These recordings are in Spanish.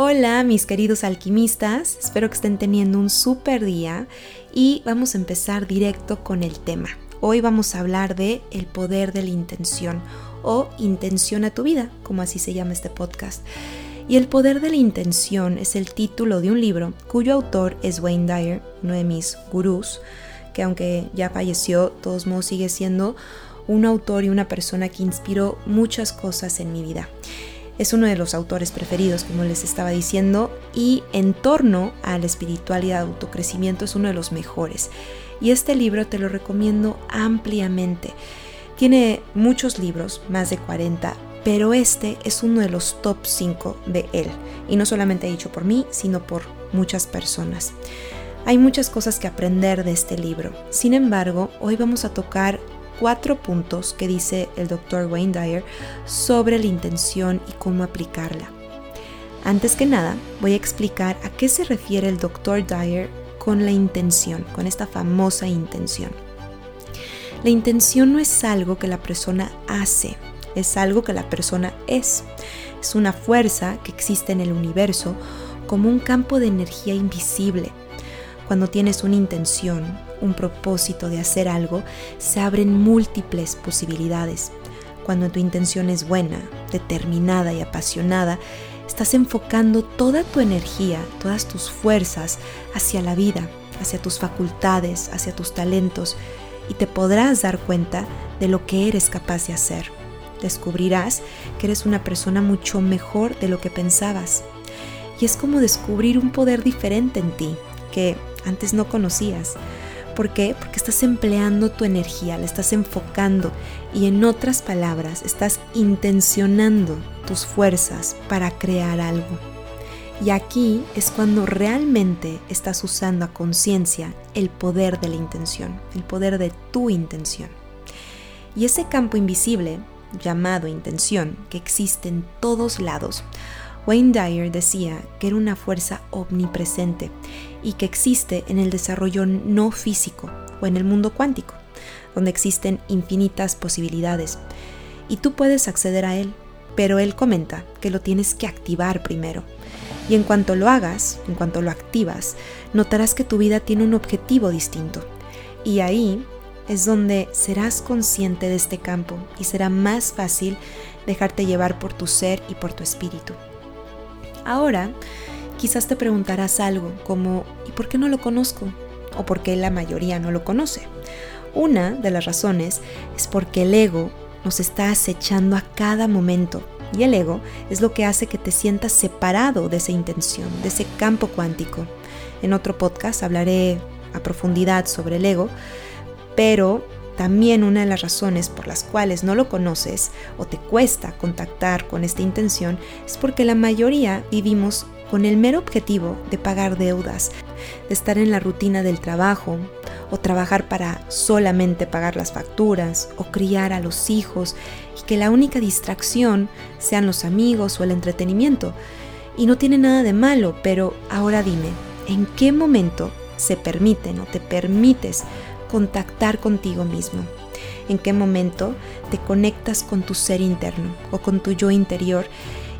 Hola mis queridos alquimistas, espero que estén teniendo un super día y vamos a empezar directo con el tema. Hoy vamos a hablar de el poder de la intención o intención a tu vida, como así se llama este podcast. Y el poder de la intención es el título de un libro cuyo autor es Wayne Dyer, uno de mis gurús, que aunque ya falleció, de todos modos sigue siendo un autor y una persona que inspiró muchas cosas en mi vida. Es uno de los autores preferidos, como les estaba diciendo, y en torno a la espiritualidad autocrecimiento es uno de los mejores. Y este libro te lo recomiendo ampliamente. Tiene muchos libros, más de 40, pero este es uno de los top 5 de él. Y no solamente dicho por mí, sino por muchas personas. Hay muchas cosas que aprender de este libro. Sin embargo, hoy vamos a tocar cuatro puntos que dice el Dr. Wayne Dyer sobre la intención y cómo aplicarla. Antes que nada, voy a explicar a qué se refiere el Dr. Dyer con la intención, con esta famosa intención. La intención no es algo que la persona hace, es algo que la persona es. Es una fuerza que existe en el universo como un campo de energía invisible. Cuando tienes una intención, un propósito de hacer algo, se abren múltiples posibilidades. Cuando tu intención es buena, determinada y apasionada, estás enfocando toda tu energía, todas tus fuerzas hacia la vida, hacia tus facultades, hacia tus talentos, y te podrás dar cuenta de lo que eres capaz de hacer. Descubrirás que eres una persona mucho mejor de lo que pensabas. Y es como descubrir un poder diferente en ti que antes no conocías. ¿Por qué? Porque estás empleando tu energía, la estás enfocando y en otras palabras, estás intencionando tus fuerzas para crear algo. Y aquí es cuando realmente estás usando a conciencia el poder de la intención, el poder de tu intención. Y ese campo invisible, llamado intención, que existe en todos lados, Wayne Dyer decía que era una fuerza omnipresente y que existe en el desarrollo no físico o en el mundo cuántico, donde existen infinitas posibilidades. Y tú puedes acceder a él, pero él comenta que lo tienes que activar primero. Y en cuanto lo hagas, en cuanto lo activas, notarás que tu vida tiene un objetivo distinto. Y ahí es donde serás consciente de este campo y será más fácil dejarte llevar por tu ser y por tu espíritu. Ahora, quizás te preguntarás algo como ¿y por qué no lo conozco? ¿O por qué la mayoría no lo conoce? Una de las razones es porque el ego nos está acechando a cada momento y el ego es lo que hace que te sientas separado de esa intención, de ese campo cuántico. En otro podcast hablaré a profundidad sobre el ego, pero también una de las razones por las cuales no lo conoces o te cuesta contactar con esta intención es porque la mayoría vivimos con el mero objetivo de pagar deudas, de estar en la rutina del trabajo o trabajar para solamente pagar las facturas o criar a los hijos y que la única distracción sean los amigos o el entretenimiento. Y no tiene nada de malo, pero ahora dime, ¿en qué momento se permiten o te permites contactar contigo mismo. En qué momento te conectas con tu ser interno o con tu yo interior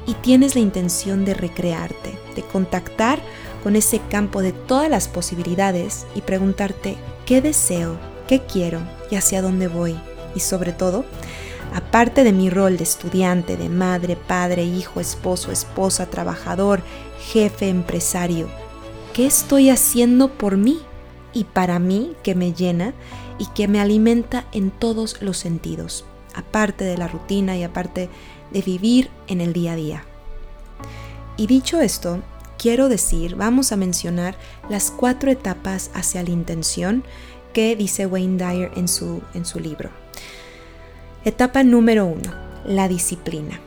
y tienes la intención de recrearte, de contactar con ese campo de todas las posibilidades y preguntarte qué deseo, qué quiero y hacia dónde voy. Y sobre todo, aparte de mi rol de estudiante, de madre, padre, hijo, esposo, esposa, trabajador, jefe, empresario, ¿qué estoy haciendo por mí? Y para mí que me llena y que me alimenta en todos los sentidos, aparte de la rutina y aparte de vivir en el día a día. Y dicho esto, quiero decir, vamos a mencionar las cuatro etapas hacia la intención que dice Wayne Dyer en su, en su libro. Etapa número uno, la disciplina.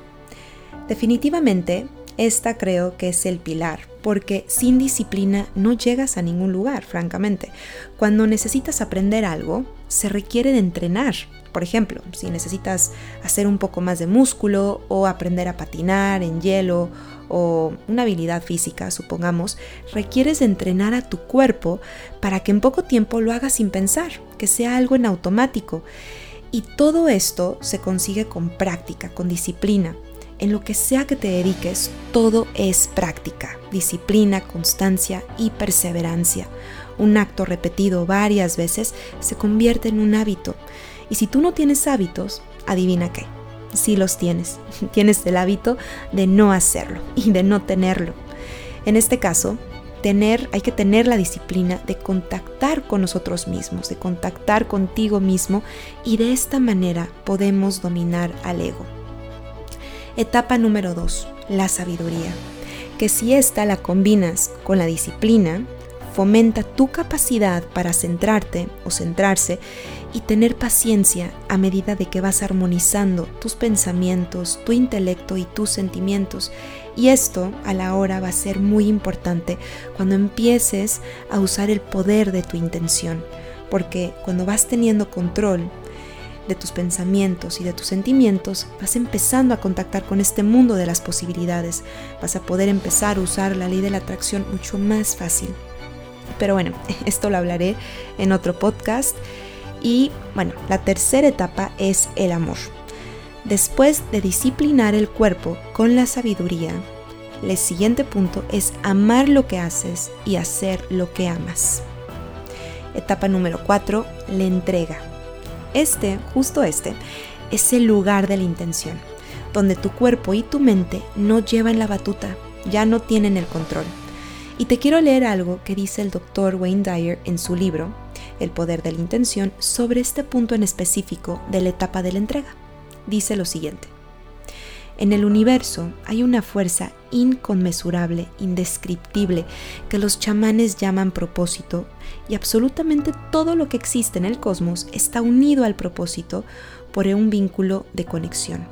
Definitivamente, esta creo que es el pilar, porque sin disciplina no llegas a ningún lugar, francamente. Cuando necesitas aprender algo, se requiere de entrenar. Por ejemplo, si necesitas hacer un poco más de músculo o aprender a patinar en hielo o una habilidad física, supongamos, requieres de entrenar a tu cuerpo para que en poco tiempo lo hagas sin pensar, que sea algo en automático. Y todo esto se consigue con práctica, con disciplina. En lo que sea que te dediques, todo es práctica, disciplina, constancia y perseverancia. Un acto repetido varias veces se convierte en un hábito. Y si tú no tienes hábitos, adivina qué. Si los tienes. Tienes el hábito de no hacerlo y de no tenerlo. En este caso, hay que tener la disciplina de contactar con nosotros mismos, de contactar contigo mismo y de esta manera podemos dominar al ego. Etapa número 2, la sabiduría, que si esta la combinas con la disciplina, fomenta tu capacidad para centrarte o centrarse y tener paciencia a medida de que vas armonizando tus pensamientos, tu intelecto y tus sentimientos. Y esto a la hora va a ser muy importante cuando empieces a usar el poder de tu intención, porque cuando vas teniendo control de tus pensamientos y de tus sentimientos, vas empezando a contactar con este mundo de las posibilidades. Vas a poder empezar a usar la ley de la atracción mucho más fácil. Pero bueno, esto lo hablaré en otro podcast. Y bueno, la tercera etapa es el amor. Después de disciplinar el cuerpo con la sabiduría, el siguiente punto es amar lo que haces y hacer lo que amas. Etapa número 4, la entrega. Este, justo este, es el lugar de la intención, donde tu cuerpo y tu mente no llevan la batuta, ya no tienen el control. Y te quiero leer algo que dice el doctor Wayne Dyer en su libro, El poder de la intención, sobre este punto en específico de la etapa de la entrega. Dice lo siguiente. En el universo hay una fuerza inconmensurable, indescriptible, que los chamanes llaman propósito, y absolutamente todo lo que existe en el cosmos está unido al propósito por un vínculo de conexión.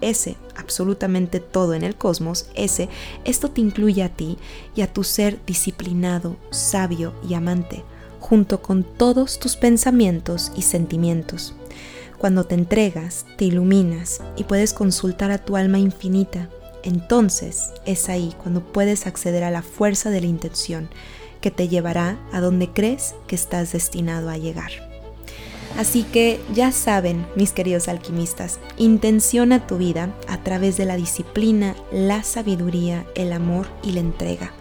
Ese, absolutamente todo en el cosmos, ese, esto te incluye a ti y a tu ser disciplinado, sabio y amante, junto con todos tus pensamientos y sentimientos. Cuando te entregas, te iluminas y puedes consultar a tu alma infinita. Entonces es ahí cuando puedes acceder a la fuerza de la intención que te llevará a donde crees que estás destinado a llegar. Así que ya saben, mis queridos alquimistas, intenciona tu vida a través de la disciplina, la sabiduría, el amor y la entrega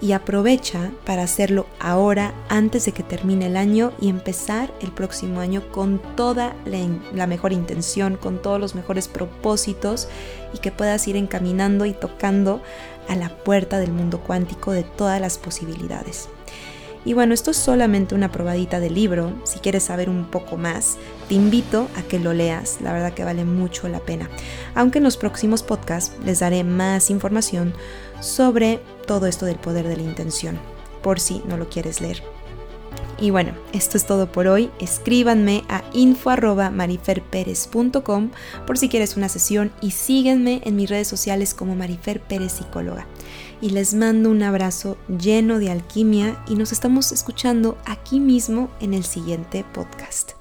y aprovecha para hacerlo ahora antes de que termine el año y empezar el próximo año con toda la, mejor intención, con todos los mejores propósitos y que puedas ir encaminando y tocando a la puerta del mundo cuántico de todas las posibilidades. Y bueno, esto es solamente una probadita del libro. Si quieres saber un poco más, te invito a que lo leas. La verdad que vale mucho la pena. Aunque en los próximos podcasts les daré más información sobre todo esto del poder de la intención, por si no lo quieres leer. Y bueno, esto es todo por hoy. Escríbanme a info.mariferperez.com por si quieres una sesión y síguenme en mis redes sociales como Marifer Pérez Psicóloga. Y les mando un abrazo lleno de alquimia y nos estamos escuchando aquí mismo en el siguiente podcast.